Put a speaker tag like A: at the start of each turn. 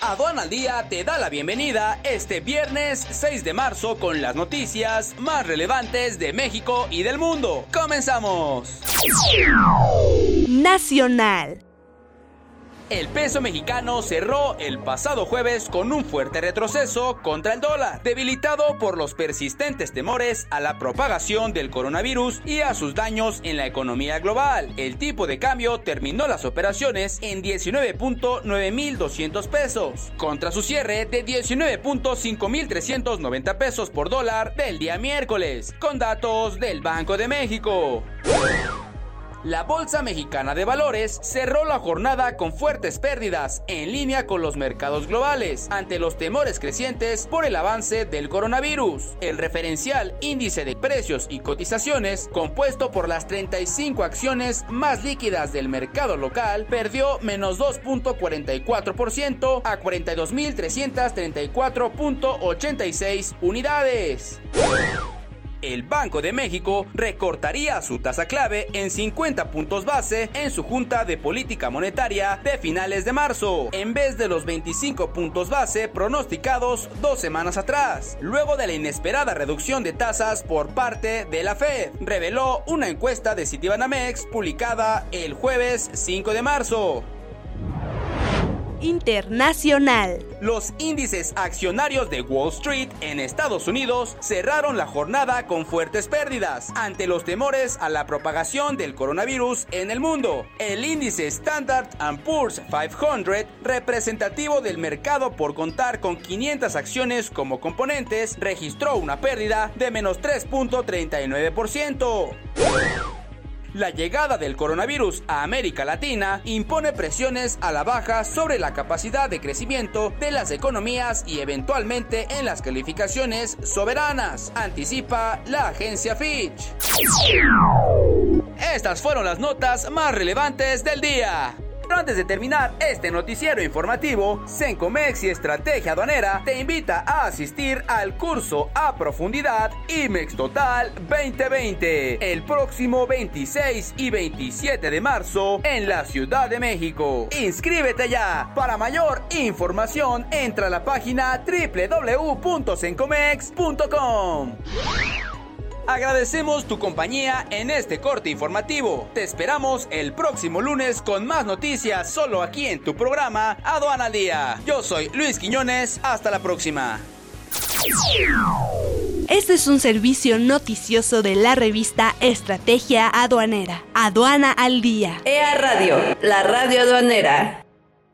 A: Aduan al Día te da la bienvenida este viernes 6 de marzo con las noticias más relevantes de México y del mundo. ¡Comenzamos!
B: Nacional.
A: El peso mexicano cerró el pasado jueves con un fuerte retroceso contra el dólar, debilitado por los persistentes temores a la propagación del coronavirus y a sus daños en la economía global. El tipo de cambio terminó las operaciones en 19.9200 pesos, contra su cierre de 19.5390 pesos por dólar del día miércoles, con datos del Banco de México. La Bolsa Mexicana de Valores cerró la jornada con fuertes pérdidas en línea con los mercados globales ante los temores crecientes por el avance del coronavirus. El referencial índice de precios y cotizaciones, compuesto por las 35 acciones más líquidas del mercado local, perdió menos 2.44% a 42.334.86 unidades el Banco de México recortaría su tasa clave en 50 puntos base en su Junta de Política Monetaria de finales de marzo, en vez de los 25 puntos base pronosticados dos semanas atrás, luego de la inesperada reducción de tasas por parte de la Fed, reveló una encuesta de Citibanamex publicada el jueves 5 de marzo
B: internacional.
A: Los índices accionarios de Wall Street en Estados Unidos cerraron la jornada con fuertes pérdidas ante los temores a la propagación del coronavirus en el mundo. El índice Standard Poor's 500, representativo del mercado por contar con 500 acciones como componentes, registró una pérdida de menos 3.39%. La llegada del coronavirus a América Latina impone presiones a la baja sobre la capacidad de crecimiento de las economías y eventualmente en las calificaciones soberanas, anticipa la agencia Fitch. Estas fueron las notas más relevantes del día. Antes de terminar este noticiero informativo, Sencomex y Estrategia Aduanera te invita a asistir al curso a profundidad IMEX Total 2020 el próximo 26 y 27 de marzo en la Ciudad de México. Inscríbete ya. Para mayor información, entra a la página www.sencomex.com. Agradecemos tu compañía en este corte informativo. Te esperamos el próximo lunes con más noticias solo aquí en tu programa Aduana Día. Yo soy Luis Quiñones, hasta la próxima.
B: Este es un servicio noticioso de la revista Estrategia Aduanera. Aduana al Día.
C: EA Radio, la radio aduanera.